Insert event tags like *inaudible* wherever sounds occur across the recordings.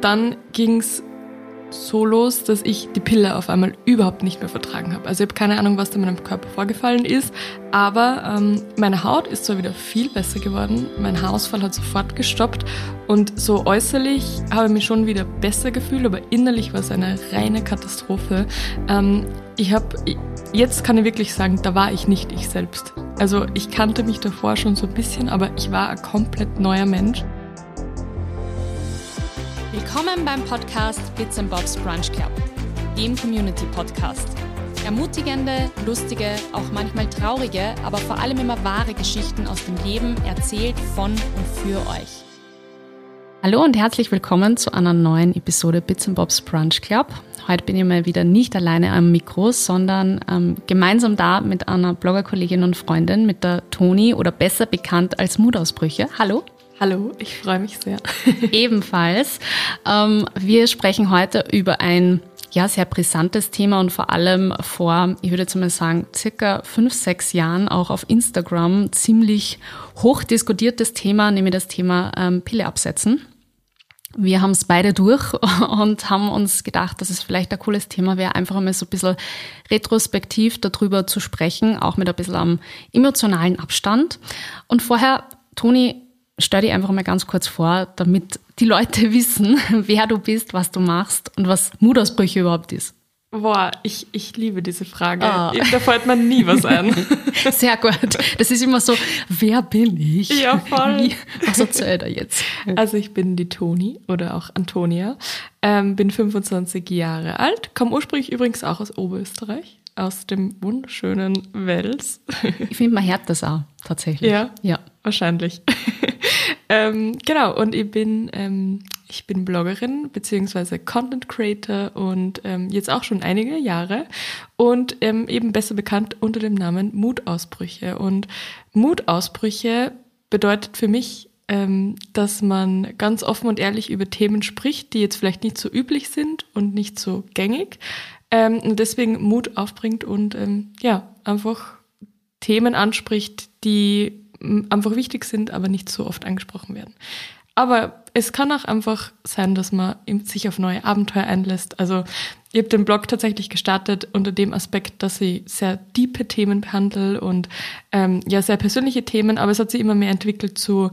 dann ging's so los, dass ich die Pille auf einmal überhaupt nicht mehr vertragen habe. Also ich habe keine Ahnung, was da in meinem Körper vorgefallen ist, aber ähm, meine Haut ist zwar wieder viel besser geworden, mein Haarausfall hat sofort gestoppt und so äußerlich habe ich mich schon wieder besser gefühlt, aber innerlich war es eine reine Katastrophe. Ähm, ich habe, jetzt kann ich wirklich sagen, da war ich nicht ich selbst. Also ich kannte mich davor schon so ein bisschen, aber ich war ein komplett neuer Mensch. Willkommen beim Podcast Bits and Bobs Brunch Club, dem Community Podcast. Ermutigende, lustige, auch manchmal traurige, aber vor allem immer wahre Geschichten aus dem Leben erzählt von und für euch. Hallo und herzlich willkommen zu einer neuen Episode Bits and Bobs Brunch Club. Heute bin ich mal wieder nicht alleine am Mikro, sondern ähm, gemeinsam da mit einer Bloggerkollegin und Freundin, mit der Toni oder besser bekannt als Mutausbrüche. Hallo. Hallo, ich freue mich sehr. *laughs* Ebenfalls. Ähm, wir sprechen heute über ein ja, sehr brisantes Thema und vor allem vor, ich würde mal sagen, circa fünf, sechs Jahren auch auf Instagram ziemlich hoch diskutiertes Thema, nämlich das Thema ähm, Pille absetzen. Wir haben es beide durch *laughs* und haben uns gedacht, dass es vielleicht ein cooles Thema wäre, einfach einmal so ein bisschen retrospektiv darüber zu sprechen, auch mit ein bisschen am emotionalen Abstand. Und vorher, Toni, stell dich einfach mal ganz kurz vor, damit die Leute *laughs* wissen, wer du bist, was du machst und was Mutausbrüche überhaupt ist. Boah, ich, ich liebe diese Frage. Oh. Da fällt mir nie was ein. *laughs* Sehr gut. Das ist immer so, wer bin ich? Ja, voll. Was erzählt er jetzt? *laughs* Also ich bin die Toni oder auch Antonia, ähm, bin 25 Jahre alt, komme ursprünglich übrigens auch aus Oberösterreich, aus dem wunderschönen Wels. Ich finde, man hört das auch tatsächlich. Ja, ja. wahrscheinlich. Ähm, genau, und ich bin, ähm, ich bin Bloggerin beziehungsweise Content Creator und ähm, jetzt auch schon einige Jahre und ähm, eben besser bekannt unter dem Namen Mutausbrüche. Und Mutausbrüche bedeutet für mich, ähm, dass man ganz offen und ehrlich über Themen spricht, die jetzt vielleicht nicht so üblich sind und nicht so gängig ähm, und deswegen Mut aufbringt und ja, einfach Themen anspricht, die einfach wichtig sind, aber nicht so oft angesprochen werden. Aber es kann auch einfach sein, dass man sich auf neue Abenteuer einlässt. Also ich habe den Blog tatsächlich gestartet unter dem Aspekt, dass ich sehr diepe Themen behandle und ähm, ja sehr persönliche Themen, aber es hat sich immer mehr entwickelt zu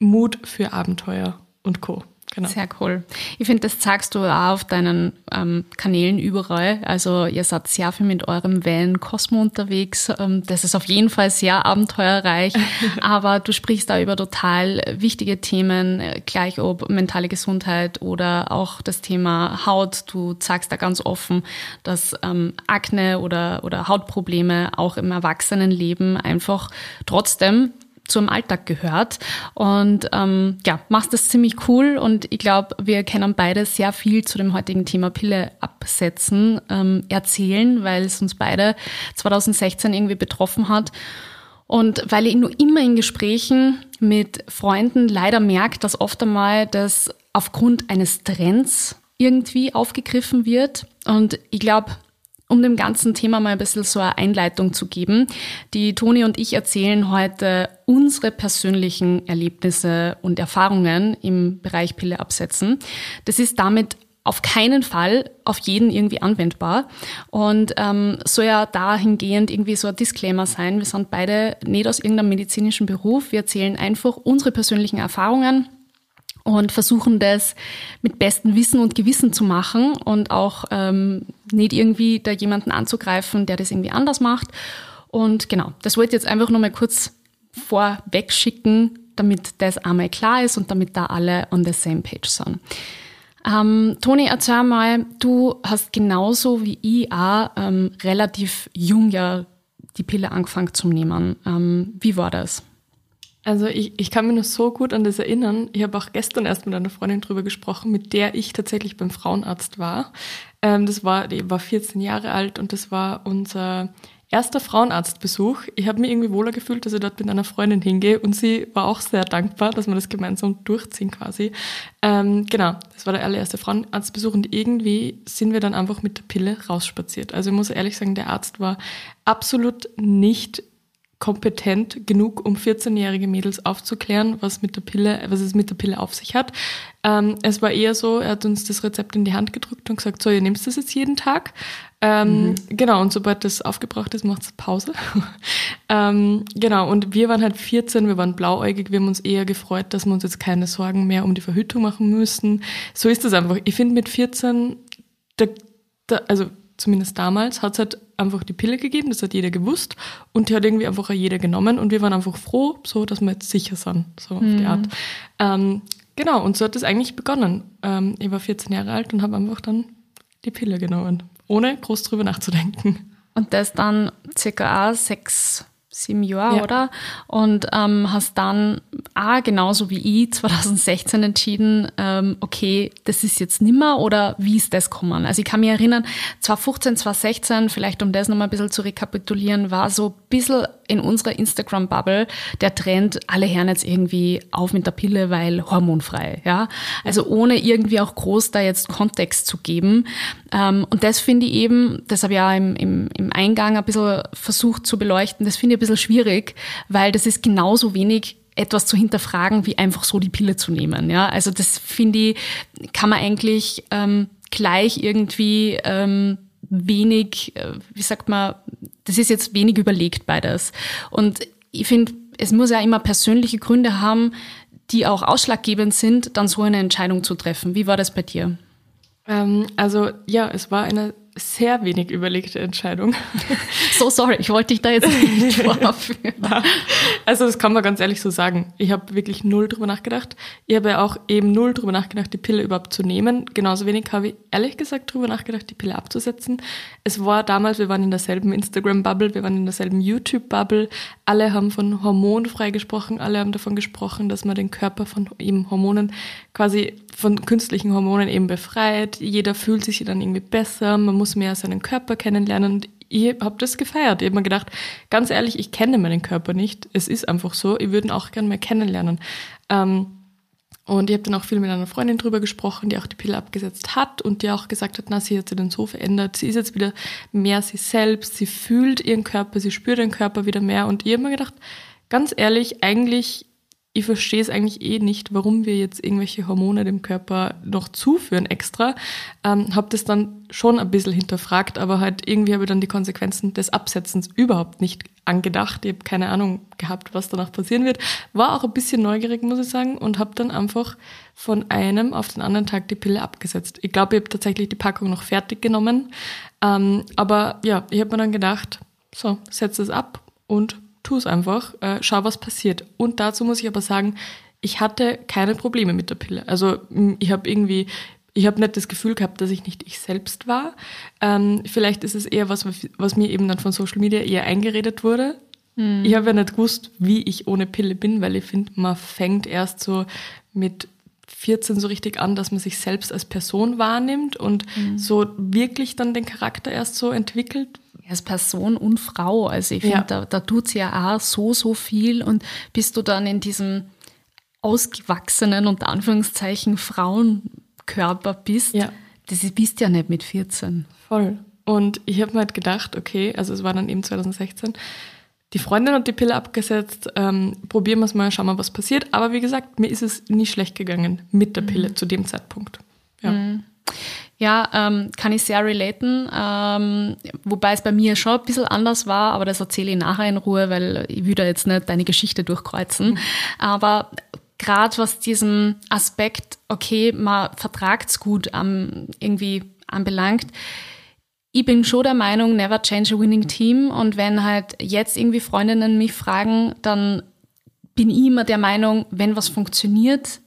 Mut für Abenteuer und Co. Genau. Sehr cool. Ich finde, das zeigst du auch auf deinen ähm, Kanälen überall. Also ihr seid sehr viel mit eurem Van Cosmo unterwegs. Ähm, das ist auf jeden Fall sehr abenteuerreich. *laughs* aber du sprichst da über total wichtige Themen, äh, gleich ob mentale Gesundheit oder auch das Thema Haut. Du zeigst da ganz offen, dass ähm, Akne oder, oder Hautprobleme auch im Erwachsenenleben einfach trotzdem zum Alltag gehört. Und ähm, ja, machst das ziemlich cool und ich glaube, wir können beide sehr viel zu dem heutigen Thema Pille absetzen, ähm, erzählen, weil es uns beide 2016 irgendwie betroffen hat. Und weil ich nur immer in Gesprächen mit Freunden leider merke, dass oft einmal das aufgrund eines Trends irgendwie aufgegriffen wird. Und ich glaube, um dem ganzen Thema mal ein bisschen so eine Einleitung zu geben. Die Toni und ich erzählen heute unsere persönlichen Erlebnisse und Erfahrungen im Bereich Pille absetzen. Das ist damit auf keinen Fall auf jeden irgendwie anwendbar und ähm, soll ja dahingehend irgendwie so ein Disclaimer sein. Wir sind beide nicht aus irgendeinem medizinischen Beruf. Wir erzählen einfach unsere persönlichen Erfahrungen und versuchen das mit bestem Wissen und Gewissen zu machen und auch ähm, nicht irgendwie da jemanden anzugreifen, der das irgendwie anders macht. Und genau, das wollte ich jetzt einfach nur mal kurz vorweg schicken, damit das einmal klar ist und damit da alle on the same page sind. Ähm, Toni, erzähl mal, du hast genauso wie ich auch ähm, relativ jung ja die Pille angefangen zu nehmen. Ähm, wie war das? Also ich, ich kann mich noch so gut an das erinnern. Ich habe auch gestern erst mit einer Freundin drüber gesprochen, mit der ich tatsächlich beim Frauenarzt war. Ähm, das war, die war 14 Jahre alt und das war unser erster Frauenarztbesuch. Ich habe mich irgendwie wohler gefühlt, dass ich dort mit einer Freundin hingehe und sie war auch sehr dankbar, dass wir das gemeinsam durchziehen quasi. Ähm, genau, das war der allererste Frauenarztbesuch und irgendwie sind wir dann einfach mit der Pille rausspaziert. Also ich muss ehrlich sagen, der Arzt war absolut nicht kompetent genug, um 14-jährige Mädels aufzuklären, was mit der Pille, was es mit der Pille auf sich hat. Ähm, es war eher so, er hat uns das Rezept in die Hand gedrückt und gesagt, so, ihr nehmt das jetzt jeden Tag. Ähm, mhm. Genau, und sobald das aufgebraucht ist, macht es Pause. *laughs* ähm, genau, und wir waren halt 14, wir waren blauäugig, wir haben uns eher gefreut, dass wir uns jetzt keine Sorgen mehr um die Verhütung machen müssen. So ist das einfach. Ich finde mit 14, da, da, also zumindest damals, hat es halt einfach die Pille gegeben, das hat jeder gewusst und die hat irgendwie einfach auch jeder genommen und wir waren einfach froh, so dass wir jetzt sicher sind, so auf mhm. die Art. Ähm, genau, und so hat es eigentlich begonnen. Ähm, ich war 14 Jahre alt und habe einfach dann die Pille genommen, ohne groß drüber nachzudenken. Und das dann circa sechs sieben Jahre, ja. oder? Und ähm, hast dann auch genauso wie ich 2016 entschieden, ähm, okay, das ist jetzt nimmer oder wie ist das gekommen? Also ich kann mich erinnern, 2015, 2016, vielleicht um das nochmal ein bisschen zu rekapitulieren, war so ein bisschen in unserer Instagram-Bubble der Trend, alle hören jetzt irgendwie auf mit der Pille, weil hormonfrei, ja. Also ohne irgendwie auch groß da jetzt Kontext zu geben. Ähm, und das finde ich eben, das habe ich ja im, im, im Eingang ein bisschen versucht zu beleuchten, das finde ich ein bisschen schwierig, weil das ist genauso wenig etwas zu hinterfragen, wie einfach so die Pille zu nehmen. Ja, also das finde ich, kann man eigentlich ähm, gleich irgendwie ähm, wenig, äh, wie sagt man, das ist jetzt wenig überlegt beides. Und ich finde, es muss ja immer persönliche Gründe haben, die auch ausschlaggebend sind, dann so eine Entscheidung zu treffen. Wie war das bei dir? Ähm, also ja, es war eine sehr wenig überlegte Entscheidung. *laughs* So sorry, ich wollte dich da jetzt nicht *laughs* vorführen. Also das kann man ganz ehrlich so sagen. Ich habe wirklich null drüber nachgedacht. Ich habe ja auch eben null drüber nachgedacht, die Pille überhaupt zu nehmen. Genauso wenig habe ich ehrlich gesagt drüber nachgedacht, die Pille abzusetzen. Es war damals, wir waren in derselben Instagram-Bubble, wir waren in derselben YouTube-Bubble. Alle haben von hormonfrei gesprochen, alle haben davon gesprochen, dass man den Körper von eben Hormonen quasi von künstlichen Hormonen eben befreit. Jeder fühlt sich dann irgendwie besser, man muss mehr seinen Körper kennenlernen. Und ich habe das gefeiert. Ich habe mir gedacht, ganz ehrlich, ich kenne meinen Körper nicht. Es ist einfach so. Ich würde ihn auch gerne mehr kennenlernen. Ähm, und ich habe dann auch viel mit einer Freundin drüber gesprochen, die auch die Pille abgesetzt hat und die auch gesagt hat, na, sie hat sich dann so verändert. Sie ist jetzt wieder mehr sie selbst. Sie fühlt ihren Körper, sie spürt ihren Körper wieder mehr. Und ich habe mir gedacht, ganz ehrlich, eigentlich ich verstehe es eigentlich eh nicht, warum wir jetzt irgendwelche Hormone dem Körper noch zuführen extra. Ähm, habe das dann schon ein bisschen hinterfragt, aber halt irgendwie habe ich dann die Konsequenzen des Absetzens überhaupt nicht angedacht. Ich habe keine Ahnung gehabt, was danach passieren wird. War auch ein bisschen neugierig, muss ich sagen, und habe dann einfach von einem auf den anderen Tag die Pille abgesetzt. Ich glaube, ich habe tatsächlich die Packung noch fertig genommen. Ähm, aber ja, ich habe mir dann gedacht, so, setze es ab und tu es einfach, äh, schau, was passiert. Und dazu muss ich aber sagen, ich hatte keine Probleme mit der Pille. Also ich habe irgendwie, ich habe nicht das Gefühl gehabt, dass ich nicht ich selbst war. Ähm, vielleicht ist es eher was, was mir eben dann von Social Media eher eingeredet wurde. Mhm. Ich habe ja nicht gewusst, wie ich ohne Pille bin, weil ich finde, man fängt erst so mit 14 so richtig an, dass man sich selbst als Person wahrnimmt und mhm. so wirklich dann den Charakter erst so entwickelt, als Person und Frau. Also ich finde, ja. da, da tut sie ja auch so, so viel. Und bist du dann in diesem ausgewachsenen, unter Anführungszeichen, Frauenkörper bist, ja. das bist ja nicht mit 14. Voll. Und ich habe mir halt gedacht, okay, also es war dann eben 2016, die Freundin hat die Pille abgesetzt, ähm, probieren wir es mal, schauen wir, was passiert. Aber wie gesagt, mir ist es nie schlecht gegangen mit der Pille mhm. zu dem Zeitpunkt. Ja. Mhm. Ja, ähm, kann ich sehr relaten, ähm, wobei es bei mir schon ein bisschen anders war, aber das erzähle ich nachher in Ruhe, weil ich will da jetzt nicht deine Geschichte durchkreuzen. Mhm. Aber gerade was diesen Aspekt, okay, man vertragt's gut ähm, irgendwie anbelangt, ich bin schon der Meinung, never change a winning team. Und wenn halt jetzt irgendwie Freundinnen mich fragen, dann bin ich immer der Meinung, wenn was funktioniert,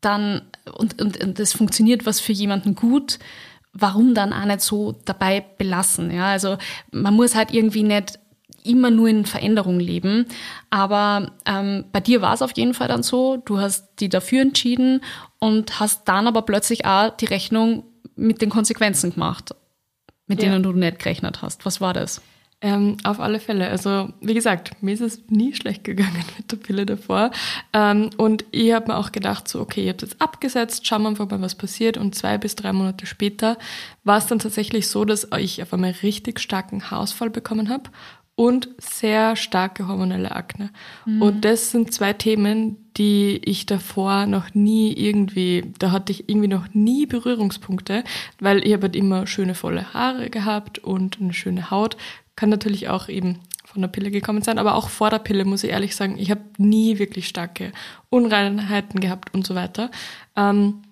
dann und, und, und das funktioniert was für jemanden gut, warum dann auch nicht so dabei belassen? Ja, also man muss halt irgendwie nicht immer nur in Veränderung leben. Aber ähm, bei dir war es auf jeden Fall dann so, du hast die dafür entschieden und hast dann aber plötzlich auch die Rechnung mit den Konsequenzen gemacht, mit ja. denen du nicht gerechnet hast. Was war das? Ähm, auf alle Fälle. Also wie gesagt, mir ist es nie schlecht gegangen *laughs* mit der Pille davor. Ähm, und ich habe mir auch gedacht, so okay, ich habe jetzt abgesetzt, schauen wir einfach mal, was passiert. Und zwei bis drei Monate später war es dann tatsächlich so, dass ich auf einmal richtig starken Haarausfall bekommen habe und sehr starke hormonelle Akne. Mhm. Und das sind zwei Themen, die ich davor noch nie irgendwie, da hatte ich irgendwie noch nie Berührungspunkte, weil ich habe halt immer schöne volle Haare gehabt und eine schöne Haut. Kann natürlich auch eben von der Pille gekommen sein, aber auch vor der Pille muss ich ehrlich sagen, ich habe nie wirklich starke Unreinheiten gehabt und so weiter. Ähm,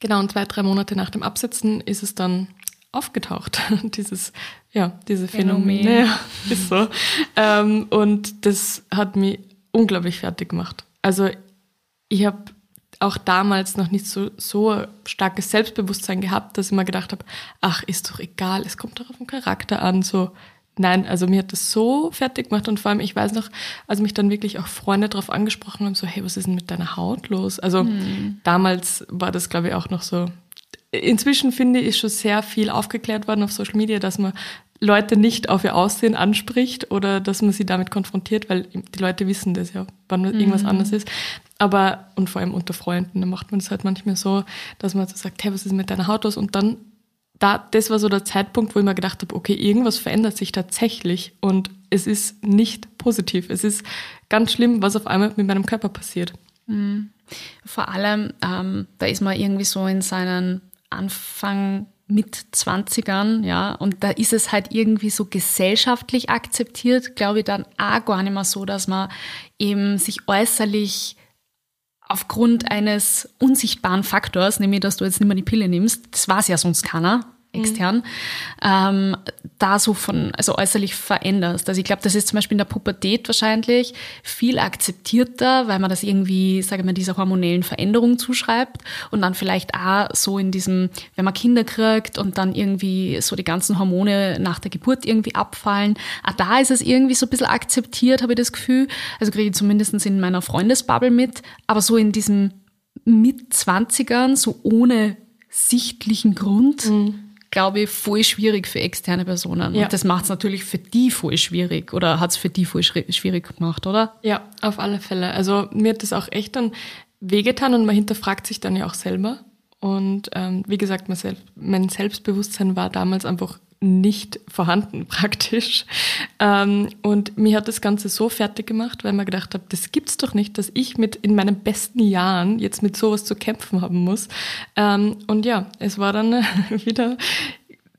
genau, und zwei, drei Monate nach dem Absetzen ist es dann aufgetaucht, *laughs* dieses, ja, diese Phänomen. Phänomen. Ja, ist so. ähm, und das hat mich unglaublich fertig gemacht. Also ich habe auch damals noch nicht so, so starkes Selbstbewusstsein gehabt, dass ich mir gedacht habe, ach, ist doch egal, es kommt doch auf den Charakter an, so. Nein, also mir hat das so fertig gemacht und vor allem, ich weiß noch, als mich dann wirklich auch Freunde darauf angesprochen haben, so, hey, was ist denn mit deiner Haut los? Also mhm. damals war das, glaube ich, auch noch so. Inzwischen finde ich, ist schon sehr viel aufgeklärt worden auf Social Media, dass man Leute nicht auf ihr Aussehen anspricht oder dass man sie damit konfrontiert, weil die Leute wissen das ja, wann mhm. irgendwas anders ist. Aber, und vor allem unter Freunden, da macht man es halt manchmal so, dass man so sagt, hey, was ist mit deiner Haut los? Und dann, da, das war so der Zeitpunkt, wo ich mir gedacht habe, okay, irgendwas verändert sich tatsächlich und es ist nicht positiv. Es ist ganz schlimm, was auf einmal mit meinem Körper passiert. Mhm. Vor allem, ähm, da ist man irgendwie so in seinen Anfang mit 20ern, ja, und da ist es halt irgendwie so gesellschaftlich akzeptiert, glaube ich, dann auch gar nicht mehr so, dass man eben sich äußerlich aufgrund eines unsichtbaren Faktors, nämlich dass du jetzt nicht mehr die Pille nimmst, das war es ja sonst keiner, extern, mhm. ähm, da so von, also äußerlich veränderst. Also ich glaube, das ist zum Beispiel in der Pubertät wahrscheinlich viel akzeptierter, weil man das irgendwie, sage ich mal, dieser hormonellen Veränderung zuschreibt und dann vielleicht auch so in diesem, wenn man Kinder kriegt und dann irgendwie so die ganzen Hormone nach der Geburt irgendwie abfallen, auch da ist es irgendwie so ein bisschen akzeptiert, habe ich das Gefühl. Also kriege ich zumindest in meiner Freundesbubble mit, aber so in diesem mit 20ern, so ohne sichtlichen Grund, mhm glaube ich, voll schwierig für externe Personen. Ja. Und das macht es natürlich für die voll schwierig oder hat es für die voll schwierig gemacht, oder? Ja, auf alle Fälle. Also mir hat das auch echt dann wehgetan und man hinterfragt sich dann ja auch selber. Und ähm, wie gesagt, mein, Selbst mein Selbstbewusstsein war damals einfach nicht vorhanden *laughs* praktisch. Ähm, und mir hat das Ganze so fertig gemacht, weil man gedacht habe, das gibt's doch nicht, dass ich mit in meinen besten Jahren jetzt mit sowas zu kämpfen haben muss. Ähm, und ja, es war dann *laughs* wieder,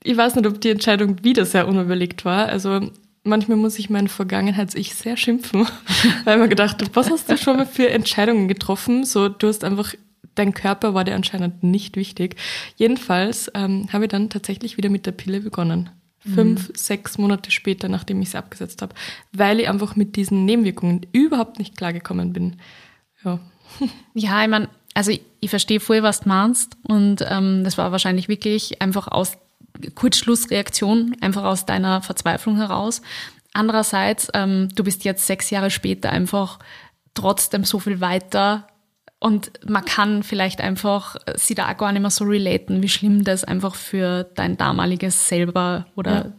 ich weiß nicht, ob die Entscheidung wieder sehr unüberlegt war. Also manchmal muss ich meinen Vergangenheits-Ich sehr schimpfen, *laughs* weil man gedacht habe, was hast du schon mal für Entscheidungen getroffen? So, du hast einfach dein Körper war dir anscheinend nicht wichtig. Jedenfalls ähm, habe ich dann tatsächlich wieder mit der Pille begonnen. Fünf, mhm. sechs Monate später, nachdem ich sie abgesetzt habe, weil ich einfach mit diesen Nebenwirkungen überhaupt nicht klargekommen bin. Ja, *laughs* ja ich meine, also ich, ich, verstehe voll, was du meinst. Und ähm, das war wahrscheinlich wirklich einfach aus Kurzschlussreaktion, einfach aus deiner Verzweiflung heraus. Andererseits, ähm, du bist jetzt sechs Jahre später einfach trotzdem so viel weiter und man kann vielleicht einfach sie da auch gar nicht mehr so relaten, wie schlimm das einfach für dein damaliges selber oder ja.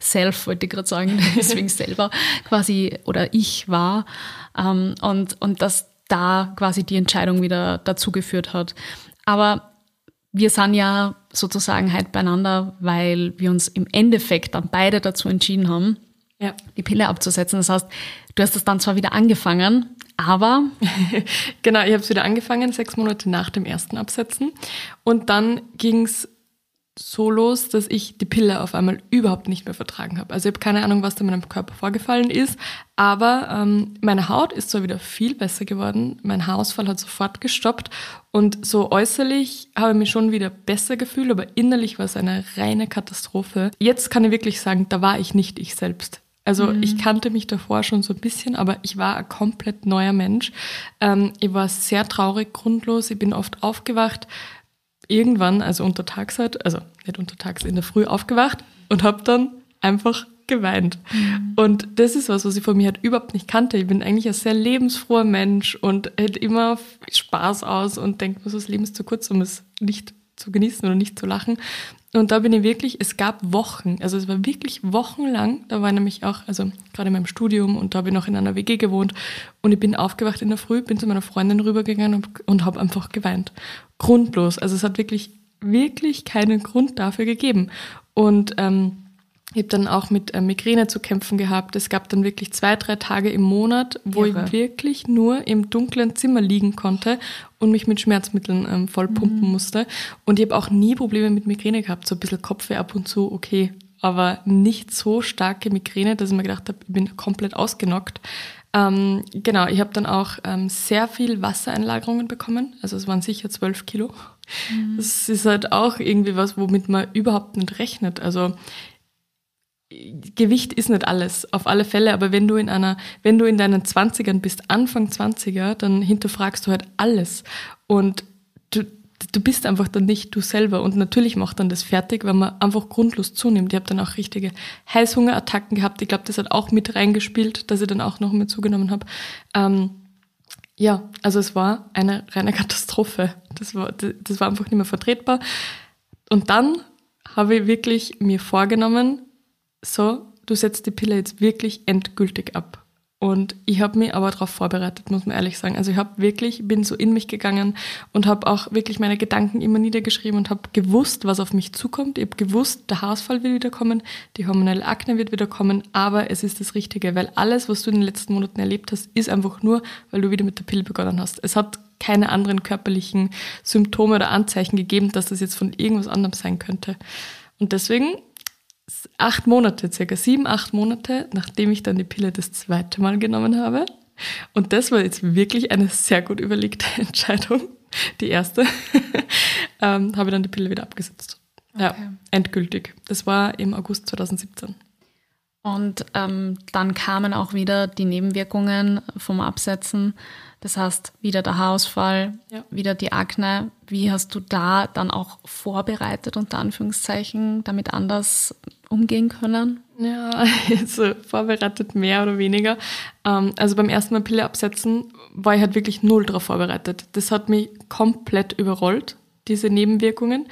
Self, wollte ich gerade sagen, *laughs* deswegen selber quasi oder ich war. Ähm, und, und dass da quasi die Entscheidung wieder dazu geführt hat. Aber wir sind ja sozusagen halt beieinander, weil wir uns im Endeffekt dann beide dazu entschieden haben, ja. die Pille abzusetzen. Das heißt, du hast das dann zwar wieder angefangen, aber. *laughs* genau, ich habe es wieder angefangen, sechs Monate nach dem ersten Absetzen. Und dann ging es so los, dass ich die Pille auf einmal überhaupt nicht mehr vertragen habe. Also ich habe keine Ahnung, was da in meinem Körper vorgefallen ist, aber ähm, meine Haut ist zwar wieder viel besser geworden, mein Haarausfall hat sofort gestoppt und so äußerlich habe ich mich schon wieder besser gefühlt, aber innerlich war es eine reine Katastrophe. Jetzt kann ich wirklich sagen, da war ich nicht ich selbst. Also mhm. ich kannte mich davor schon so ein bisschen, aber ich war ein komplett neuer Mensch. Ähm, ich war sehr traurig, grundlos. Ich bin oft aufgewacht, irgendwann, also untertags halt, also nicht untertags, in der Früh aufgewacht und habe dann einfach geweint. Mhm. Und das ist was, was ich von mir halt überhaupt nicht kannte. Ich bin eigentlich ein sehr lebensfroher Mensch und hält immer Spaß aus und denke mir, so das Leben ist zu kurz, um es nicht zu genießen oder nicht zu lachen. Und da bin ich wirklich, es gab Wochen, also es war wirklich wochenlang, da war ich nämlich auch, also gerade in meinem Studium und da habe ich noch in einer WG gewohnt und ich bin aufgewacht in der Früh, bin zu meiner Freundin rübergegangen und, und habe einfach geweint. Grundlos. Also es hat wirklich, wirklich keinen Grund dafür gegeben. Und ähm, Ich habe dann auch mit äh, Migräne zu kämpfen gehabt. Es gab dann wirklich zwei, drei Tage im Monat, wo Irre. ich wirklich nur im dunklen Zimmer liegen konnte und mich mit Schmerzmitteln ähm, voll pumpen mhm. musste. Und ich habe auch nie Probleme mit Migräne gehabt. So ein bisschen Kopfweh ab und zu, okay. Aber nicht so starke Migräne, dass ich mir gedacht habe, ich bin komplett ausgenockt. Ähm, genau, ich habe dann auch ähm, sehr viel Wassereinlagerungen bekommen. Also es waren sicher zwölf Kilo. Mhm. Das ist halt auch irgendwie was, womit man überhaupt nicht rechnet. Also Gewicht ist nicht alles, auf alle Fälle, aber wenn du in einer, wenn du in deinen Zwanzigern bist, Anfang 20er, dann hinterfragst du halt alles. Und du, du bist einfach dann nicht du selber. Und natürlich macht dann das fertig, wenn man einfach grundlos zunimmt. Ich habe dann auch richtige Heißhungerattacken gehabt. Ich glaube, das hat auch mit reingespielt, dass ich dann auch noch mehr zugenommen habe. Ähm, ja, also es war eine reine Katastrophe. Das war, das war einfach nicht mehr vertretbar. Und dann habe ich wirklich mir vorgenommen, so, du setzt die Pille jetzt wirklich endgültig ab. Und ich habe mich aber darauf vorbereitet, muss man ehrlich sagen. Also ich habe wirklich, bin so in mich gegangen und habe auch wirklich meine Gedanken immer niedergeschrieben und habe gewusst, was auf mich zukommt. Ich habe gewusst, der Haarausfall wird wieder kommen, die hormonelle Akne wird wieder kommen, aber es ist das Richtige, weil alles, was du in den letzten Monaten erlebt hast, ist einfach nur, weil du wieder mit der Pille begonnen hast. Es hat keine anderen körperlichen Symptome oder Anzeichen gegeben, dass das jetzt von irgendwas anderem sein könnte. Und deswegen acht Monate, circa sieben, acht Monate, nachdem ich dann die Pille das zweite Mal genommen habe. Und das war jetzt wirklich eine sehr gut überlegte *laughs* Entscheidung. Die erste *laughs* ähm, habe ich dann die Pille wieder abgesetzt. Okay. Ja, endgültig. Das war im August 2017. Und ähm, dann kamen auch wieder die Nebenwirkungen vom Absetzen. Das heißt, wieder der Haarausfall, ja. wieder die Akne. Wie hast du da dann auch vorbereitet, unter Anführungszeichen, damit anders umgehen können? Ja, also vorbereitet mehr oder weniger. Ähm, also beim ersten Mal Pille absetzen war ich halt wirklich null darauf vorbereitet. Das hat mich komplett überrollt, diese Nebenwirkungen.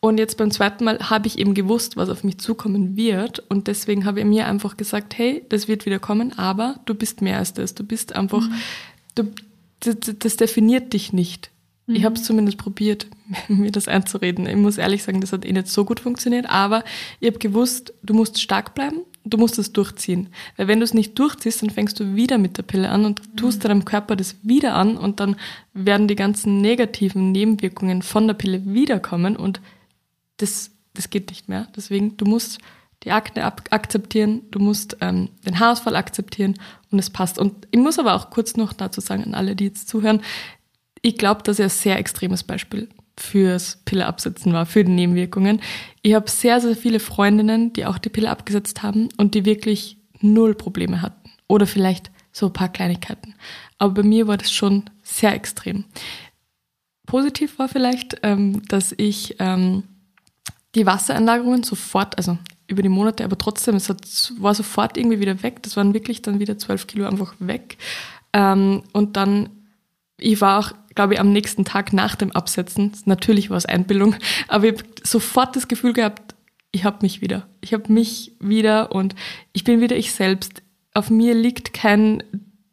Und jetzt beim zweiten Mal habe ich eben gewusst, was auf mich zukommen wird. Und deswegen habe ich mir einfach gesagt, hey, das wird wieder kommen, aber du bist mehr als das. Du bist einfach, mhm. du, das, das definiert dich nicht. Mhm. Ich habe es zumindest probiert, *laughs* mir das einzureden. Ich muss ehrlich sagen, das hat eh nicht so gut funktioniert, aber ich habe gewusst, du musst stark bleiben, du musst es durchziehen. Weil wenn du es nicht durchziehst, dann fängst du wieder mit der Pille an und tust mhm. deinem Körper das wieder an und dann werden die ganzen negativen Nebenwirkungen von der Pille wiederkommen und das, das geht nicht mehr. Deswegen, du musst die Akne akzeptieren, du musst ähm, den Haarausfall akzeptieren und es passt. Und ich muss aber auch kurz noch dazu sagen, an alle, die jetzt zuhören, ich glaube, dass er ein sehr extremes Beispiel fürs Pille absetzen war, für die Nebenwirkungen. Ich habe sehr, sehr viele Freundinnen, die auch die Pille abgesetzt haben und die wirklich null Probleme hatten. Oder vielleicht so ein paar Kleinigkeiten. Aber bei mir war das schon sehr extrem. Positiv war vielleicht, ähm, dass ich ähm, die Wassereinlagerungen sofort, also über die Monate, aber trotzdem, es hat, war sofort irgendwie wieder weg. Das waren wirklich dann wieder zwölf Kilo einfach weg. Ähm, und dann, ich war auch, glaube ich, am nächsten Tag nach dem Absetzen, natürlich war es Einbildung, aber ich habe sofort das Gefühl gehabt, ich habe mich wieder. Ich habe mich wieder und ich bin wieder ich selbst. Auf mir liegt kein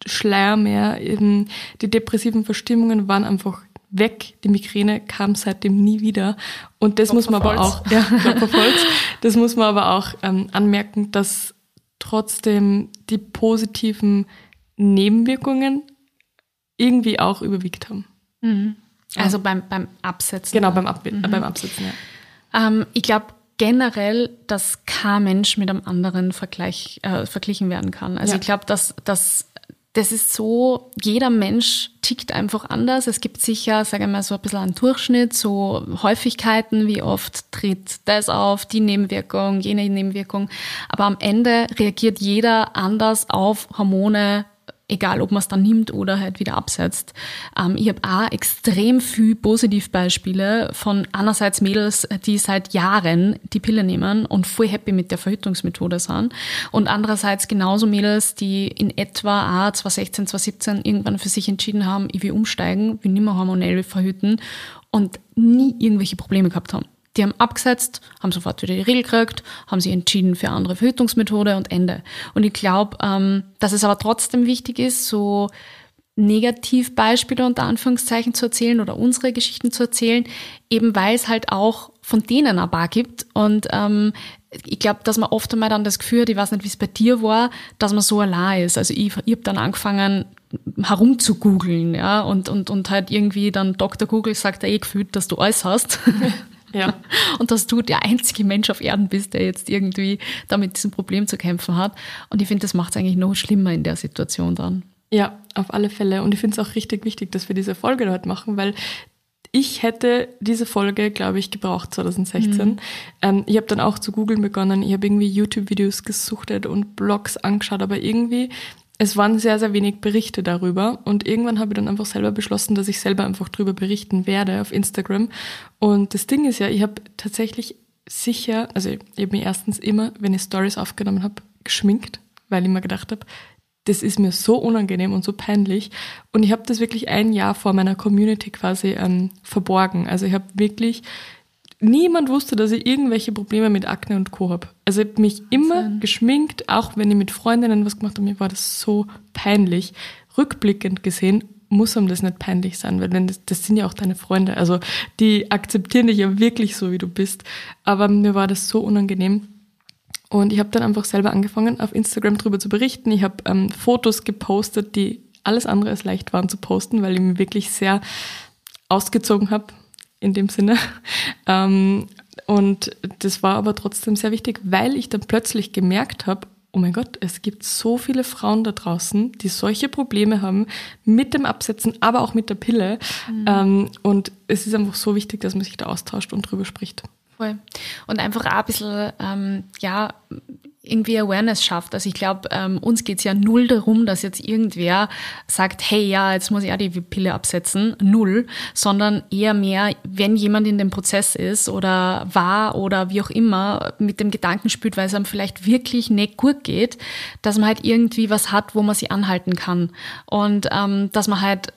Schleier mehr. Die depressiven Verstimmungen waren einfach weg. Die Migräne kam seitdem nie wieder. Und das Klopfer muss man aber auch, ja, *laughs* das muss man aber auch ähm, anmerken, dass trotzdem die positiven Nebenwirkungen irgendwie auch überwiegt haben. Mhm. Also beim, beim Absetzen. Genau, beim, Ab mhm. beim Absetzen, ja. Ähm, ich glaube generell, dass kein Mensch mit einem anderen Vergleich, äh, verglichen werden kann. Also ja. ich glaube, dass, dass das ist so, jeder Mensch tickt einfach anders. Es gibt sicher, sagen wir mal, so ein bisschen einen Durchschnitt, so Häufigkeiten, wie oft tritt das auf, die Nebenwirkung, jene Nebenwirkung. Aber am Ende reagiert jeder anders auf Hormone, egal ob man es dann nimmt oder halt wieder absetzt. Ähm, ich habe auch extrem viel Positivbeispiele von einerseits Mädels, die seit Jahren die Pille nehmen und voll happy mit der Verhütungsmethode sind und andererseits genauso Mädels, die in etwa auch 2016, 2017 irgendwann für sich entschieden haben, ich will umsteigen, will nicht mehr hormonell verhüten und nie irgendwelche Probleme gehabt haben. Die haben abgesetzt, haben sofort wieder die Regel gekriegt, haben sich entschieden für andere Verhütungsmethode und Ende. Und ich glaube, ähm, dass es aber trotzdem wichtig ist, so Negativbeispiele unter Anführungszeichen zu erzählen oder unsere Geschichten zu erzählen, eben weil es halt auch von denen ein paar gibt und ähm, ich glaube, dass man oft einmal dann das Gefühl hat, ich weiß nicht, wie es bei dir war, dass man so allein ist. Also ich, ich habe dann angefangen, herum zu googeln, ja, und, und, und halt irgendwie dann Dr. Google sagt eh gefühlt, dass du alles hast. *laughs* Ja. Und dass du der einzige Mensch auf Erden bist, der jetzt irgendwie damit diesem Problem zu kämpfen hat. Und ich finde, das macht es eigentlich noch schlimmer in der Situation dann. Ja, auf alle Fälle. Und ich finde es auch richtig wichtig, dass wir diese Folge dort machen, weil ich hätte diese Folge, glaube ich, gebraucht 2016. Mhm. Ähm, ich habe dann auch zu googeln begonnen. Ich habe irgendwie YouTube-Videos gesuchtet und Blogs angeschaut, aber irgendwie es waren sehr, sehr wenig Berichte darüber und irgendwann habe ich dann einfach selber beschlossen, dass ich selber einfach darüber berichten werde auf Instagram. Und das Ding ist ja, ich habe tatsächlich sicher, also ich habe mir erstens immer, wenn ich Stories aufgenommen habe, geschminkt, weil ich mir gedacht habe, das ist mir so unangenehm und so peinlich. Und ich habe das wirklich ein Jahr vor meiner Community quasi ähm, verborgen. Also ich habe wirklich niemand wusste, dass ich irgendwelche Probleme mit Akne und Co. habe. Also ich habe mich immer Wahnsinn. geschminkt, auch wenn ich mit Freundinnen was gemacht habe, mir war das so peinlich. Rückblickend gesehen muss einem das nicht peinlich sein, weil das, das sind ja auch deine Freunde. Also die akzeptieren dich ja wirklich so, wie du bist. Aber mir war das so unangenehm. Und ich habe dann einfach selber angefangen, auf Instagram darüber zu berichten. Ich habe ähm, Fotos gepostet, die alles andere als leicht waren zu posten, weil ich mich wirklich sehr ausgezogen habe in dem Sinne. *laughs* Ähm, und das war aber trotzdem sehr wichtig, weil ich dann plötzlich gemerkt habe, oh mein Gott, es gibt so viele Frauen da draußen, die solche Probleme haben mit dem Absetzen, aber auch mit der Pille. Mhm. Ähm, und es ist einfach so wichtig, dass man sich da austauscht und drüber spricht. Voll. Und einfach auch ein bisschen, ähm, ja, irgendwie Awareness schafft. Also ich glaube, ähm, uns geht's ja null darum, dass jetzt irgendwer sagt, hey, ja, jetzt muss ich auch die Pille absetzen. Null. Sondern eher mehr, wenn jemand in dem Prozess ist oder war oder wie auch immer mit dem Gedanken spürt, weil es einem vielleicht wirklich nicht gut geht, dass man halt irgendwie was hat, wo man sie anhalten kann. Und ähm, dass man halt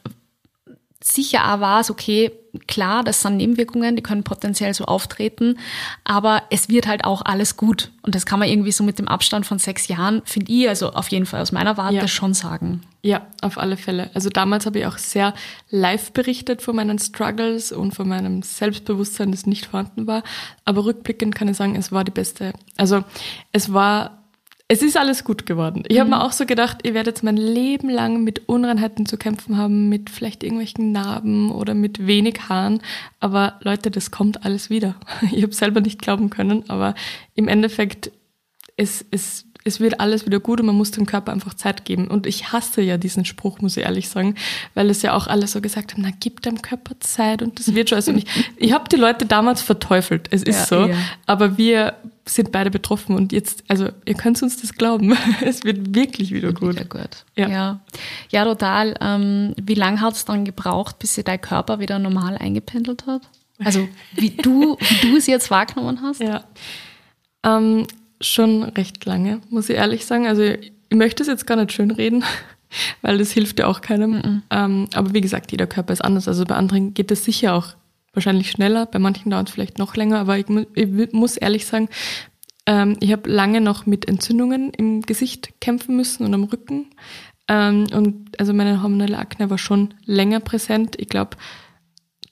sicher auch weiß, okay, klar, das sind Nebenwirkungen, die können potenziell so auftreten, aber es wird halt auch alles gut. Und das kann man irgendwie so mit dem Abstand von sechs Jahren, finde ich, also auf jeden Fall aus meiner Warte ja. schon sagen. Ja, auf alle Fälle. Also damals habe ich auch sehr live berichtet von meinen Struggles und von meinem Selbstbewusstsein, das nicht vorhanden war. Aber rückblickend kann ich sagen, es war die beste. Also es war es ist alles gut geworden. Ich mhm. habe mir auch so gedacht, ihr werdet mein Leben lang mit Unreinheiten zu kämpfen haben, mit vielleicht irgendwelchen Narben oder mit wenig Haaren. Aber Leute, das kommt alles wieder. *laughs* Ich habe selber nicht glauben können, aber im Endeffekt, es, es es wird alles wieder gut und man muss dem Körper einfach Zeit geben. Und ich hasse ja diesen Spruch, muss ich ehrlich sagen, weil es ja auch alle so gesagt haben, na, gib dem Körper Zeit und das wird schon. Also *laughs* ich, ich habe die Leute damals verteufelt, es ist ja, so, ja. aber wir sind beide betroffen und jetzt, also ihr könnt uns das glauben, *laughs* es wird wirklich wieder gut. Wieder gut. Ja. ja. ja, total. Ähm, wie lange hat es dann gebraucht, bis sich dein Körper wieder normal eingependelt hat? Also wie *laughs* du, wie du es jetzt wahrgenommen hast? Ja. Ähm, schon recht lange, muss ich ehrlich sagen. Also ich möchte es jetzt gar nicht schön reden, *laughs* weil das hilft ja auch keinem. Mhm. Ähm, aber wie gesagt, jeder Körper ist anders. Also bei anderen geht es sicher auch wahrscheinlich schneller, bei manchen dauert es vielleicht noch länger, aber ich, ich muss ehrlich sagen, ähm, ich habe lange noch mit Entzündungen im Gesicht kämpfen müssen und am Rücken. Ähm, und also meine hormonelle Akne war schon länger präsent. Ich glaube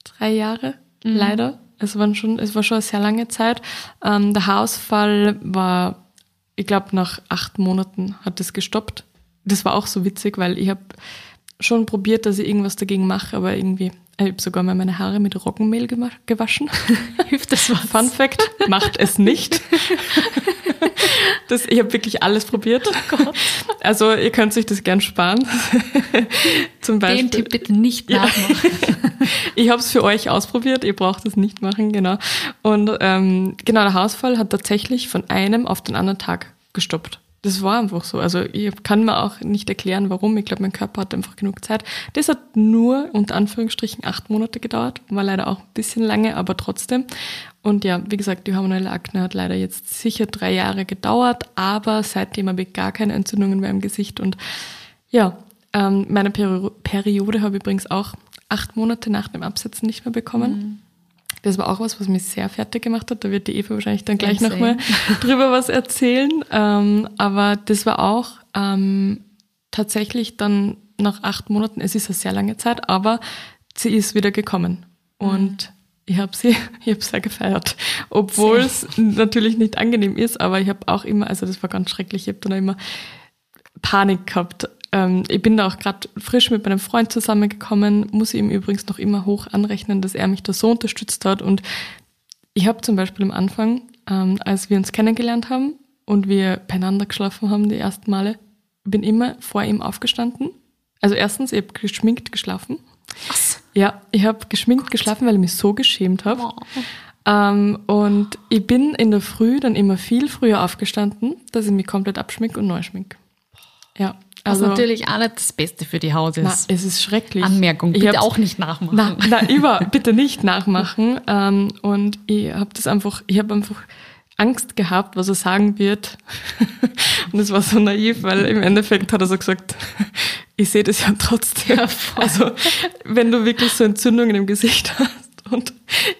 drei Jahre mhm. leider es, waren schon, es war schon eine sehr lange Zeit. Ähm, der Haarausfall war, ich glaube, nach acht Monaten hat es gestoppt. Das war auch so witzig, weil ich habe schon probiert, dass ich irgendwas dagegen mache, aber irgendwie, ich habe sogar mal meine Haare mit Roggenmehl gewaschen. *laughs* Hilft das was? Fun Fact, macht es nicht. Das, ich habe wirklich alles probiert. Oh also ihr könnt sich das gern sparen. *laughs* Zum Beispiel. Den Tipp bitte nicht nachmachen. Ja. *laughs* ich habe es für euch ausprobiert, ihr braucht es nicht machen, genau. Und ähm, genau, der Hausfall hat tatsächlich von einem auf den anderen Tag gestoppt. Das war einfach so. Also ich kann mir auch nicht erklären, warum. Ich glaube, mein Körper hat einfach genug Zeit. Das hat nur unter Anführungsstrichen acht Monate gedauert. War leider auch ein bisschen lange, aber trotzdem. Und ja, wie gesagt, die hormonelle Akne hat leider jetzt sicher drei Jahre gedauert, aber seitdem habe ich gar keine Entzündungen mehr im Gesicht. Und ja, ähm, meine Peri Periode habe ich übrigens auch acht Monate nach dem Absetzen nicht mehr bekommen. Mhm. Das war auch was, was mich sehr fertig gemacht hat. Da wird die Eva wahrscheinlich dann gleich nochmal *laughs* drüber was erzählen. Ähm, aber das war auch ähm, tatsächlich dann nach acht Monaten, es ist eine sehr lange Zeit, aber sie ist wieder gekommen. Und ich habe sie, *laughs* ich habe sehr gefeiert, obwohl es natürlich nicht angenehm ist, aber ich habe auch immer, also das war ganz schrecklich, ich habe dann immer Panik gehabt. Ähm, ich bin da auch gerade frisch mit meinem Freund zusammengekommen, muss ihm übrigens noch immer hoch anrechnen, dass er mich da so unterstützt hat und ich habe zum Beispiel am Anfang, ähm, als wir uns kennengelernt haben und wir beieinander geschlafen haben die ersten Male, bin immer vor ihm aufgestanden. Also erstens, ich habe geschminkt geschlafen. Was? Ja, ich habe geschminkt Gott. geschlafen, weil ich mich so geschämt habe. Oh. Ähm, und ich bin in der Früh dann immer viel früher aufgestanden, dass ich mich komplett abschmink und neu schmink. Ja. Also, Was natürlich auch nicht das Beste für die Haut ist. Na, es ist schrecklich. Anmerkung, bitte auch nicht nachmachen. Na, na *laughs* über, bitte nicht nachmachen. Ähm, und ich habe das einfach, ich habe einfach Angst gehabt, was er sagen wird. *laughs* und es war so naiv, weil im Endeffekt hat er so gesagt, *laughs* ich sehe das ja trotzdem. Ja, also wenn du wirklich so Entzündungen im Gesicht hast und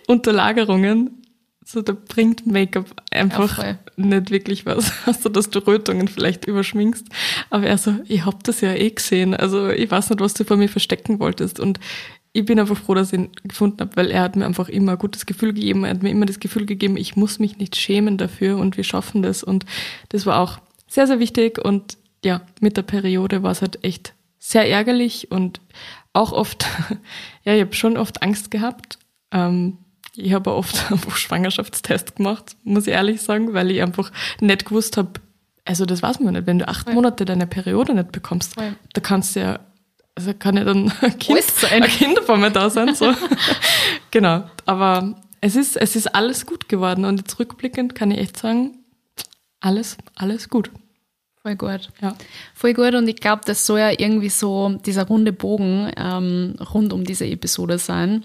Unterlagerungen, so da bringt Make-up einfach ja, nicht wirklich was. *laughs* Also dass du Rötungen vielleicht überschminkst. Aber er so, ich hab das ja eh gesehen. Also ich weiß nicht, was du vor mir verstecken wolltest. Und ich bin einfach froh, dass ich ihn gefunden habe, weil er hat mir einfach immer ein gutes Gefühl gegeben. Er hat mir immer das Gefühl gegeben, ich muss mich nicht schämen dafür und wir schaffen das. Und das war auch sehr, sehr wichtig. Und ja, mit der Periode war es halt echt sehr ärgerlich und auch oft, *laughs* ja, ich habe schon oft Angst gehabt. Ähm, ich habe oft *laughs* einfach Schwangerschaftstest gemacht, muss ich ehrlich sagen, weil ich einfach nicht gewusst habe, also das weiß man nicht, wenn du acht Monate deine Periode nicht bekommst, ja. da kannst du ja also kann ja dann ein Kind, ein Kind von mir da sein. So. *laughs* genau. Aber es ist, es ist alles gut geworden und jetzt rückblickend kann ich echt sagen, alles, alles gut. Voll gut. Ja. Voll gut und ich glaube, das soll ja irgendwie so dieser runde Bogen ähm, rund um diese Episode sein.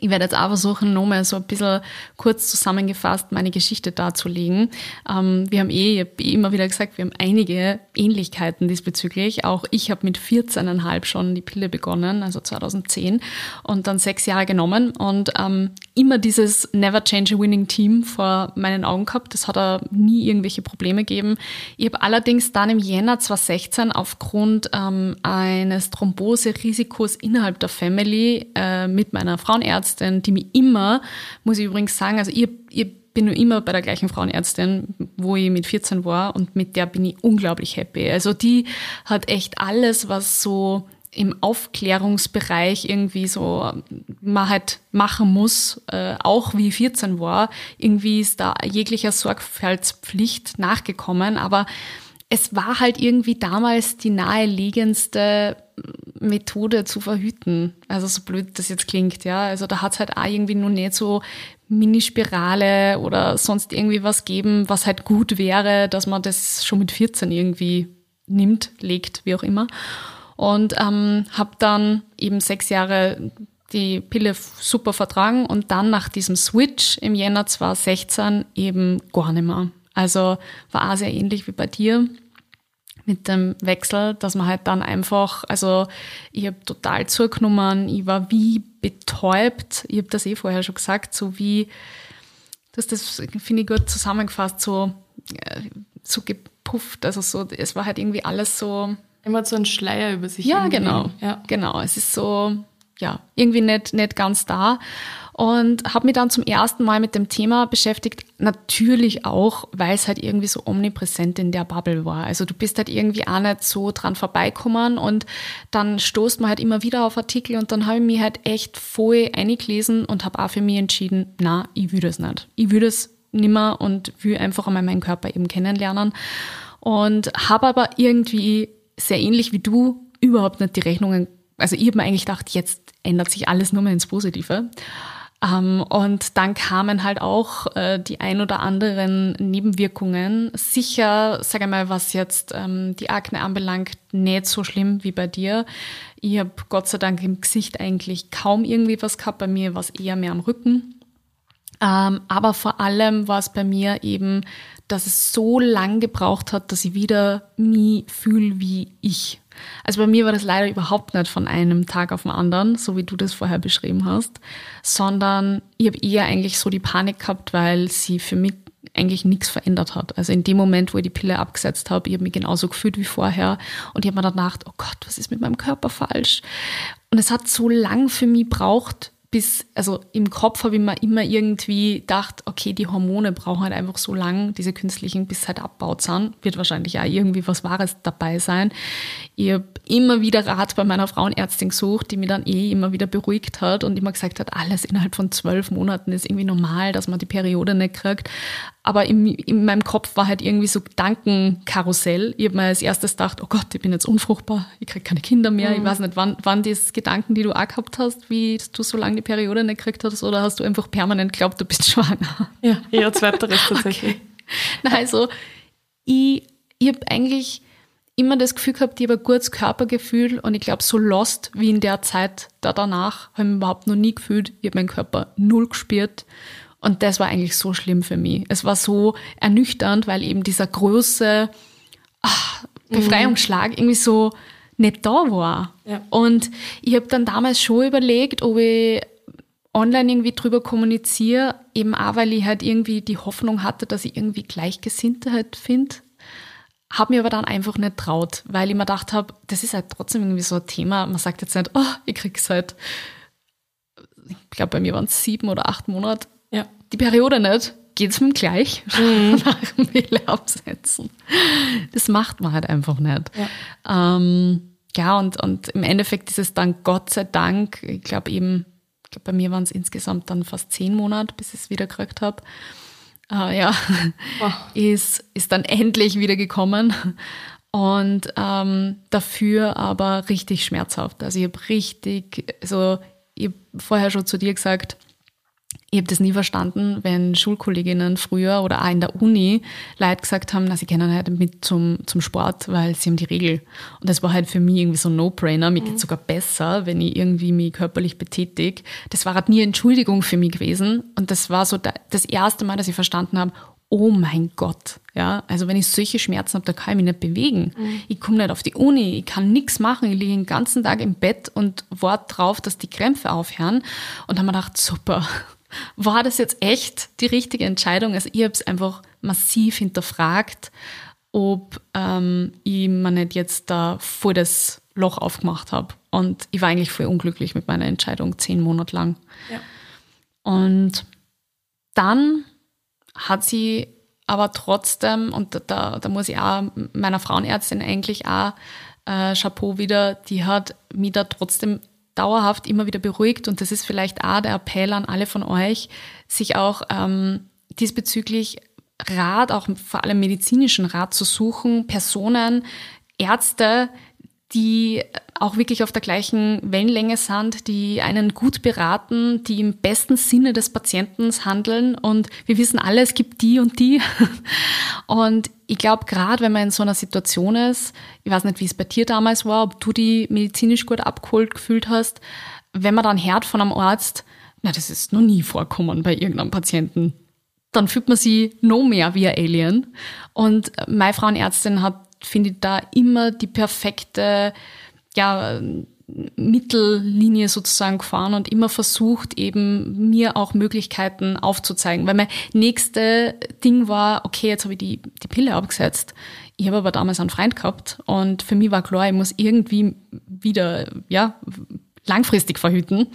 Ich werde jetzt auch versuchen, nochmal so ein bisschen kurz zusammengefasst meine Geschichte darzulegen. Ähm, wir haben eh, habe eh immer wieder gesagt, wir haben einige Ähnlichkeiten diesbezüglich. Auch ich habe mit 14,5 schon die Pille begonnen, also 2010, und dann sechs Jahre genommen und ähm, immer dieses Never Change a Winning Team vor meinen Augen gehabt. Das hat er nie irgendwelche Probleme gegeben. Ich habe allerdings dann im Jänner 2016 aufgrund ähm, eines Thrombose-Risikos innerhalb der Family äh, mit meiner Frauenärztin Frauenärztin, die mich immer, muss ich übrigens sagen, also ich, ich bin nur immer bei der gleichen Frauenärztin, wo ich mit 14 war und mit der bin ich unglaublich happy. Also die hat echt alles, was so im Aufklärungsbereich irgendwie so man halt machen muss, äh, auch wie 14 war. Irgendwie ist da jeglicher Sorgfaltspflicht nachgekommen, aber es war halt irgendwie damals die naheliegendste Methode zu verhüten. Also so blöd das jetzt klingt, ja. Also da hat es halt auch irgendwie nur nicht so Minispirale oder sonst irgendwie was geben, was halt gut wäre, dass man das schon mit 14 irgendwie nimmt, legt, wie auch immer. Und ähm, habe dann eben sechs Jahre die Pille super vertragen und dann nach diesem Switch im Jänner 2016 eben gar nicht mehr. Also war auch sehr ähnlich wie bei dir mit dem Wechsel, dass man halt dann einfach, also ich habe total zugenommen, ich war wie betäubt, ich habe das eh vorher schon gesagt, so wie, das, das finde ich gut zusammengefasst, so, äh, so gepufft, also so, es war halt irgendwie alles so. Immer so ein Schleier über sich. Ja, genau, ja. genau, es ist so, ja, irgendwie nicht, nicht ganz da und habe mich dann zum ersten Mal mit dem Thema beschäftigt. Natürlich auch, weil es halt irgendwie so omnipräsent in der Bubble war. Also du bist halt irgendwie auch nicht so dran vorbeikommen und dann stoßt man halt immer wieder auf Artikel und dann habe ich mich halt echt voll eingelesen und habe auch für mich entschieden, na, ich will das nicht. Ich will das nimmer und will einfach einmal meinen Körper eben kennenlernen und habe aber irgendwie sehr ähnlich wie du überhaupt nicht die Rechnungen also ich habe mir eigentlich gedacht, jetzt ändert sich alles nur mehr ins Positive. Ähm, und dann kamen halt auch äh, die ein oder anderen Nebenwirkungen. Sicher, sage mal, was jetzt ähm, die Akne anbelangt, nicht so schlimm wie bei dir. Ich habe Gott sei Dank im Gesicht eigentlich kaum irgendwie was gehabt. Bei mir war es eher mehr am Rücken. Ähm, aber vor allem war es bei mir eben, dass es so lang gebraucht hat, dass ich wieder mich fühle wie ich. Also bei mir war das leider überhaupt nicht von einem Tag auf den anderen, so wie du das vorher beschrieben hast, sondern ich habe eher eigentlich so die Panik gehabt, weil sie für mich eigentlich nichts verändert hat. Also in dem Moment, wo ich die Pille abgesetzt habe, ich habe mich genauso gefühlt wie vorher und ich habe mir dann gedacht, oh Gott, was ist mit meinem Körper falsch? Und es hat so lang für mich braucht, bis, also im Kopf habe ich mir immer irgendwie gedacht, okay, die Hormone brauchen halt einfach so lang, diese künstlichen, bis halt abbaut sind. Wird wahrscheinlich auch irgendwie was Wahres dabei sein. Ich habe immer wieder Rat bei meiner Frauenärztin gesucht, die mir dann eh immer wieder beruhigt hat und immer gesagt hat, alles innerhalb von zwölf Monaten ist irgendwie normal, dass man die Periode nicht kriegt. Aber in, in meinem Kopf war halt irgendwie so Gedankenkarussell. Ich habe mir als erstes gedacht, oh Gott, ich bin jetzt unfruchtbar, ich kriege keine Kinder mehr. Mhm. Ich weiß nicht, wann, wann die Gedanken, die du auch gehabt hast, wie du so lange die Periode nicht gekriegt hast, oder hast du einfach permanent geglaubt, du bist *laughs* schwanger? Ja, eher zweiteres *laughs* tatsächlich. Okay. Nein, also ich, ich habe eigentlich immer das Gefühl gehabt, ich habe ein gutes Körpergefühl und ich glaube, so lost wie in der Zeit da danach, habe ich mich überhaupt noch nie gefühlt. Ich habe meinen Körper null gespürt und das war eigentlich so schlimm für mich. Es war so ernüchternd, weil eben dieser große ach, Befreiungsschlag mhm. irgendwie so nicht da war. Ja. Und ich habe dann damals schon überlegt, ob ich online irgendwie drüber kommuniziere, eben auch, weil ich halt irgendwie die Hoffnung hatte, dass ich irgendwie Gleichgesinnte halt finde. Habe mir aber dann einfach nicht traut, weil ich mir gedacht habe, das ist halt trotzdem irgendwie so ein Thema. Man sagt jetzt nicht, oh, ich krieg's halt, ich glaube, bei mir waren es sieben oder acht Monate. Die Periode nicht. Geht's mir gleich *laughs* mhm. nach dem Wille absetzen. Das macht man halt einfach nicht. Ja, ähm, ja und, und im Endeffekt ist es dann Gott sei Dank, ich glaube eben, ich glaube bei mir waren es insgesamt dann fast zehn Monate, bis ich es wieder gekriegt habe. Äh, ja, oh. ist, ist dann endlich wieder gekommen. Und ähm, dafür aber richtig schmerzhaft. Also ich habe richtig, also ich habe vorher schon zu dir gesagt, ich habe das nie verstanden, wenn Schulkolleginnen früher oder auch in der Uni Leute gesagt haben, na, sie kennen halt mit zum, zum Sport, weil sie haben die Regel. Und das war halt für mich irgendwie so ein No-Brainer. Mir mhm. geht sogar besser, wenn ich irgendwie mich körperlich betätige. Das war halt nie Entschuldigung für mich gewesen. Und das war so das erste Mal, dass ich verstanden habe, oh mein Gott, ja, also wenn ich solche Schmerzen habe, da kann ich mich nicht bewegen. Mhm. Ich komme nicht auf die Uni, ich kann nichts machen, ich liege den ganzen Tag im Bett und warte drauf, dass die Krämpfe aufhören. Und dann habe ich gedacht, super, war das jetzt echt die richtige Entscheidung? Also ich habe es einfach massiv hinterfragt, ob ähm, ich mir nicht jetzt da voll das Loch aufgemacht habe. Und ich war eigentlich voll unglücklich mit meiner Entscheidung, zehn Monate lang. Ja. Und dann hat sie aber trotzdem, und da, da muss ich auch meiner Frauenärztin eigentlich auch äh, Chapeau wieder, die hat mich da trotzdem dauerhaft immer wieder beruhigt. Und das ist vielleicht auch der Appell an alle von euch, sich auch ähm, diesbezüglich Rat, auch vor allem medizinischen Rat zu suchen, Personen, Ärzte, die auch wirklich auf der gleichen Wellenlänge sind, die einen gut beraten, die im besten Sinne des Patienten handeln. Und wir wissen alle, es gibt die und die. *laughs* Und ich glaube, gerade wenn man in so einer Situation ist, ich weiß nicht, wie es bei dir damals war, ob du die medizinisch gut abgeholt gefühlt hast, wenn man dann hört von einem Arzt, na, das ist noch nie vorkommen bei irgendeinem Patienten, dann fühlt man sie noch mehr wie ein Alien. Und meine Frauenärztin hat, finde ich, da immer die perfekte, ja, Mittellinie sozusagen gefahren und immer versucht, eben mir auch Möglichkeiten aufzuzeigen. Weil mein nächste Ding war, okay, jetzt habe ich die, die Pille abgesetzt. Ich habe aber damals einen Freund gehabt und für mich war klar, ich muss irgendwie wieder, ja, langfristig verhüten.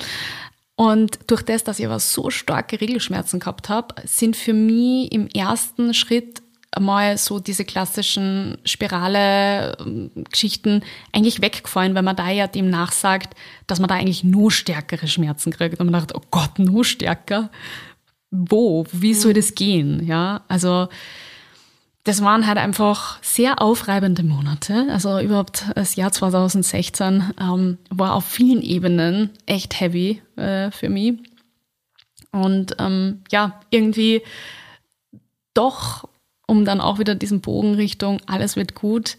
Und durch das, dass ich aber so starke Regelschmerzen gehabt habe, sind für mich im ersten Schritt einmal so diese klassischen Spirale-Geschichten eigentlich weggefallen, weil man da ja dem nachsagt, dass man da eigentlich nur stärkere Schmerzen kriegt. Und man dachte, oh Gott, nur stärker? Wo? Wie soll das gehen? Ja, also, das waren halt einfach sehr aufreibende Monate. Also überhaupt das Jahr 2016 ähm, war auf vielen Ebenen echt heavy äh, für mich. Und ähm, ja, irgendwie doch um dann auch wieder diesen Bogen Richtung alles wird gut.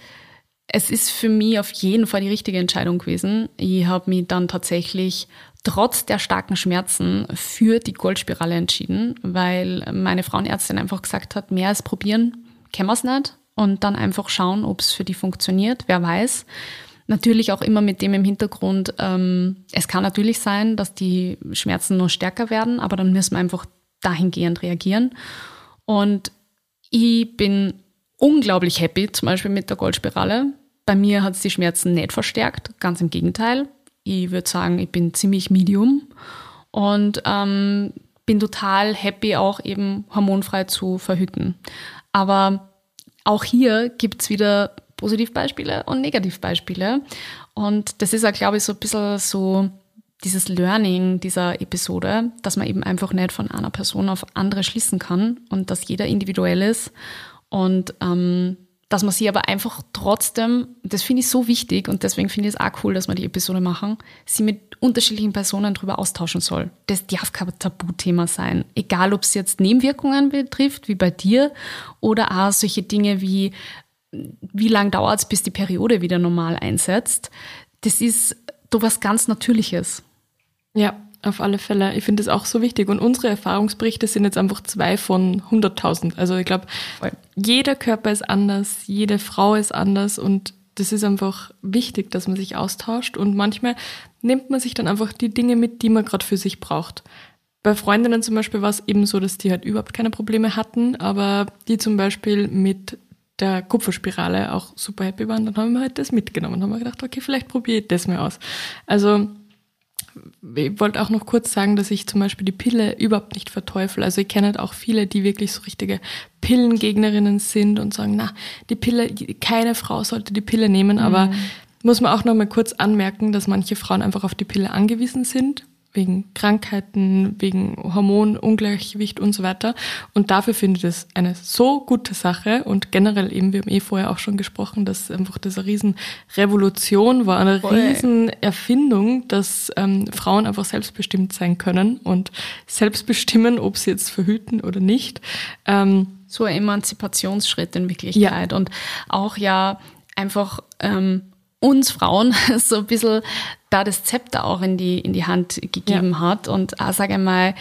Es ist für mich auf jeden Fall die richtige Entscheidung gewesen. Ich habe mich dann tatsächlich trotz der starken Schmerzen für die Goldspirale entschieden, weil meine Frauenärztin einfach gesagt hat, mehr als probieren, kennen wir es nicht. Und dann einfach schauen, ob es für die funktioniert, wer weiß. Natürlich auch immer mit dem im Hintergrund, ähm, es kann natürlich sein, dass die Schmerzen nur stärker werden, aber dann müssen wir einfach dahingehend reagieren. Und ich bin unglaublich happy, zum Beispiel mit der Goldspirale. Bei mir hat es die Schmerzen nicht verstärkt, ganz im Gegenteil. Ich würde sagen, ich bin ziemlich medium und ähm, bin total happy, auch eben hormonfrei zu verhüten. Aber auch hier gibt's wieder Positivbeispiele und Negativbeispiele. Und das ist ja, glaube ich, so ein bisschen so dieses Learning dieser Episode, dass man eben einfach nicht von einer Person auf andere schließen kann und dass jeder individuell ist und ähm, dass man sie aber einfach trotzdem, das finde ich so wichtig und deswegen finde ich es auch cool, dass wir die Episode machen, sie mit unterschiedlichen Personen darüber austauschen soll. Das darf kein Tabuthema sein. Egal, ob es jetzt Nebenwirkungen betrifft, wie bei dir, oder auch solche Dinge wie, wie lang dauert es, bis die Periode wieder normal einsetzt. Das ist doch was ganz Natürliches. Ja, auf alle Fälle. Ich finde das auch so wichtig. Und unsere Erfahrungsberichte sind jetzt einfach zwei von 100.000. Also ich glaube, jeder Körper ist anders, jede Frau ist anders und das ist einfach wichtig, dass man sich austauscht. Und manchmal nimmt man sich dann einfach die Dinge mit, die man gerade für sich braucht. Bei Freundinnen zum Beispiel war es eben so, dass die halt überhaupt keine Probleme hatten, aber die zum Beispiel mit der Kupferspirale auch super happy waren, dann haben wir halt das mitgenommen. Dann haben wir gedacht, okay, vielleicht probiere ich das mal aus. Also ich wollte auch noch kurz sagen, dass ich zum Beispiel die Pille überhaupt nicht verteufel. Also ich kenne halt auch viele, die wirklich so richtige Pillengegnerinnen sind und sagen, na, die Pille, keine Frau sollte die Pille nehmen, mhm. aber muss man auch noch mal kurz anmerken, dass manche Frauen einfach auf die Pille angewiesen sind wegen Krankheiten, wegen Hormonungleichgewicht und so weiter. Und dafür finde ich das eine so gute Sache und generell eben, wir haben eh vorher auch schon gesprochen, dass einfach das eine Riesenrevolution war, eine Voll. Riesenerfindung, dass ähm, Frauen einfach selbstbestimmt sein können und selbst bestimmen, ob sie jetzt verhüten oder nicht. Ähm, so ein Emanzipationsschritt in Wirklichkeit ja. und auch ja einfach ähm, uns Frauen *laughs* so ein bisschen da das Zepter auch in die, in die Hand gegeben ja. hat. Und auch, sage ich mal,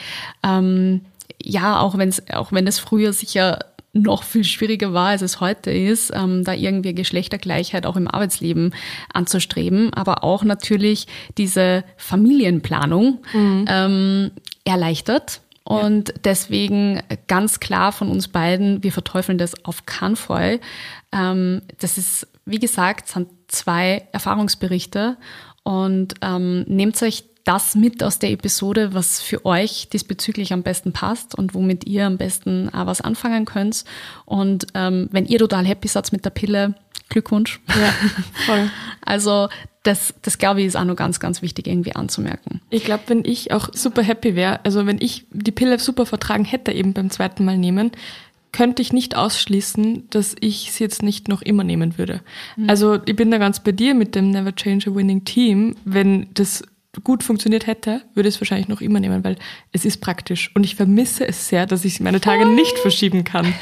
ähm, ja, auch, wenn's, auch wenn es früher sicher noch viel schwieriger war, als es heute ist, ähm, da irgendwie Geschlechtergleichheit auch im Arbeitsleben anzustreben, aber auch natürlich diese Familienplanung mhm. ähm, erleichtert. Und ja. deswegen ganz klar von uns beiden, wir verteufeln das auf keinen Fall. Ähm, das ist, wie gesagt, sind zwei Erfahrungsberichte und ähm, nehmt euch das mit aus der Episode, was für euch diesbezüglich am besten passt und womit ihr am besten auch was anfangen könnt. Und ähm, wenn ihr total happy seid mit der Pille, Glückwunsch. Ja, voll. *laughs* Also das, das glaube ich ist auch noch ganz, ganz wichtig irgendwie anzumerken. Ich glaube, wenn ich auch super happy wäre, also wenn ich die Pille super vertragen hätte eben beim zweiten Mal nehmen, könnte ich nicht ausschließen, dass ich sie jetzt nicht noch immer nehmen würde. Mhm. Also ich bin da ganz bei dir mit dem Never Change a Winning Team. Wenn das gut funktioniert hätte, würde ich es wahrscheinlich noch immer nehmen, weil es ist praktisch. Und ich vermisse es sehr, dass ich meine Tage nicht verschieben kann.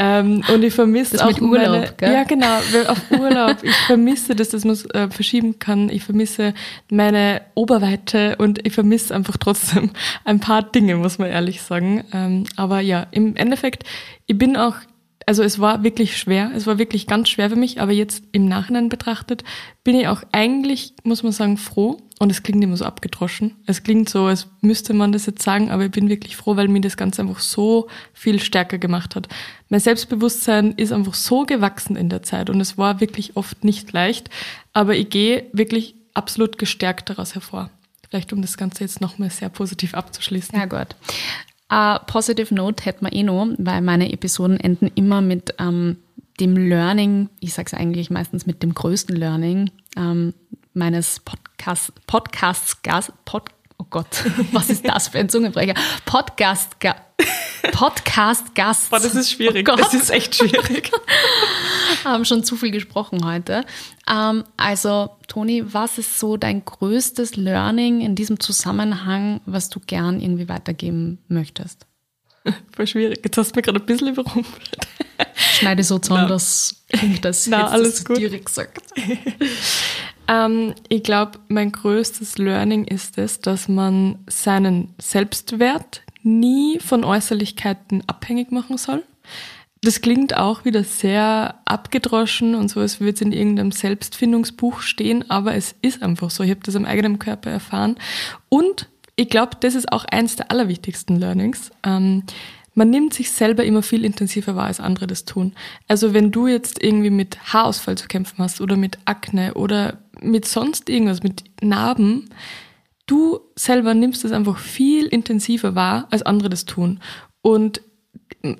Ähm, und ich vermisse das auch mit Urlaub, meine, gell? ja genau, auf Urlaub. Ich vermisse, dass das man äh, verschieben kann. Ich vermisse meine Oberweite und ich vermisse einfach trotzdem *laughs* ein paar Dinge, muss man ehrlich sagen. Ähm, aber ja, im Endeffekt, ich bin auch also es war wirklich schwer, es war wirklich ganz schwer für mich, aber jetzt im Nachhinein betrachtet bin ich auch eigentlich, muss man sagen, froh. Und es klingt immer so abgedroschen. Es klingt so, als müsste man das jetzt sagen, aber ich bin wirklich froh, weil mir das Ganze einfach so viel stärker gemacht hat. Mein Selbstbewusstsein ist einfach so gewachsen in der Zeit und es war wirklich oft nicht leicht, aber ich gehe wirklich absolut gestärkt daraus hervor. Vielleicht um das Ganze jetzt nochmal sehr positiv abzuschließen. Ja, gut. Uh, positive Note hätten wir eh noch, weil meine Episoden enden immer mit ähm, dem Learning, ich sage es eigentlich meistens mit dem größten Learning ähm, meines Podcast, Podcasts, Gast, Pod, oh Gott, *laughs* was ist das für ein Zungenbrecher? Podcast, Podcast Gast. Boah, das ist schwierig. Oh das ist echt schwierig. *laughs* Haben schon zu viel gesprochen heute. Ähm, also, Toni, was ist so dein größtes Learning in diesem Zusammenhang, was du gern irgendwie weitergeben möchtest? Voll schwierig. Jetzt hast du mir gerade ein bisschen überrumpelt. Schneide so zusammen, dass klingt das Na, alles gut. direkt gesagt. *laughs* ähm, ich glaube, mein größtes Learning ist es, dass man seinen Selbstwert nie von Äußerlichkeiten abhängig machen soll. Das klingt auch wieder sehr abgedroschen und so, als würde es in irgendeinem Selbstfindungsbuch stehen, aber es ist einfach so. Ich habe das am eigenen Körper erfahren. Und ich glaube, das ist auch eins der allerwichtigsten Learnings. Ähm, man nimmt sich selber immer viel intensiver wahr, als andere das tun. Also wenn du jetzt irgendwie mit Haarausfall zu kämpfen hast oder mit Akne oder mit sonst irgendwas, mit Narben, du selber nimmst es einfach viel intensiver wahr, als andere das tun. Und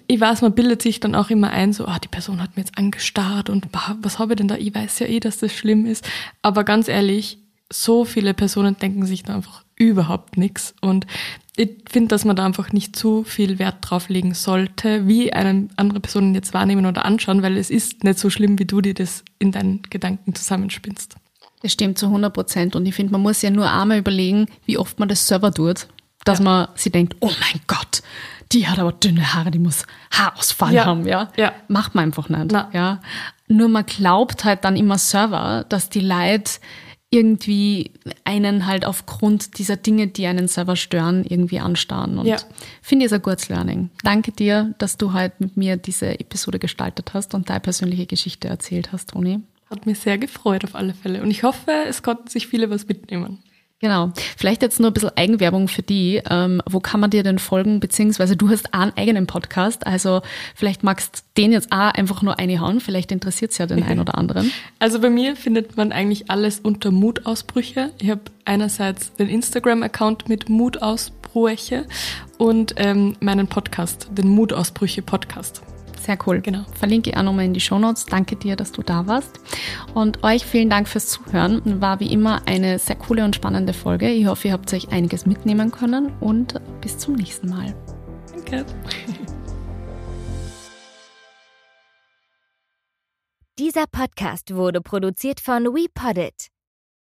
ich weiß, man bildet sich dann auch immer ein, so, ah, die Person hat mir jetzt angestarrt und was habe ich denn da? Ich weiß ja eh, dass das schlimm ist. Aber ganz ehrlich, so viele Personen denken sich da einfach überhaupt nichts. Und ich finde, dass man da einfach nicht zu viel Wert drauf legen sollte, wie eine andere Personen jetzt wahrnehmen oder anschauen, weil es ist nicht so schlimm, wie du dir das in deinen Gedanken zusammenspinnst. Das stimmt zu 100 Prozent. Und ich finde, man muss ja nur einmal überlegen, wie oft man das selber tut, dass ja. man sich denkt, oh mein Gott, die hat aber dünne Haare, die muss Haarausfall ja. haben, ja? ja. Macht man einfach nicht. Na. Ja. Nur man glaubt halt dann immer selber, dass die Leute irgendwie einen halt aufgrund dieser Dinge, die einen selber stören, irgendwie anstarren. Und ja. finde ich es ein gutes Learning. Danke dir, dass du halt mit mir diese Episode gestaltet hast und deine persönliche Geschichte erzählt hast, Toni. Hat mir sehr gefreut auf alle Fälle. Und ich hoffe, es konnten sich viele was mitnehmen. Genau. Vielleicht jetzt nur ein bisschen Eigenwerbung für die. Ähm, wo kann man dir denn folgen? Beziehungsweise du hast einen eigenen Podcast. Also vielleicht magst du den jetzt auch einfach nur reinhauen. Vielleicht interessiert es ja den einen oder anderen. *laughs* Also bei mir findet man eigentlich alles unter Mutausbrüche. Ich habe einerseits den Instagram-Account mit Mutausbrüche und ähm, meinen Podcast, den Mutausbrüche Podcast. Sehr cool. Genau. Verlinke ich auch nochmal in die Shownotes. Danke dir, dass du da warst. Und euch vielen Dank fürs Zuhören. War wie immer eine sehr coole und spannende Folge. Ich hoffe, ihr habt euch einiges mitnehmen können und bis zum nächsten Mal. Danke. Dieser Podcast wurde produziert von WePoddit.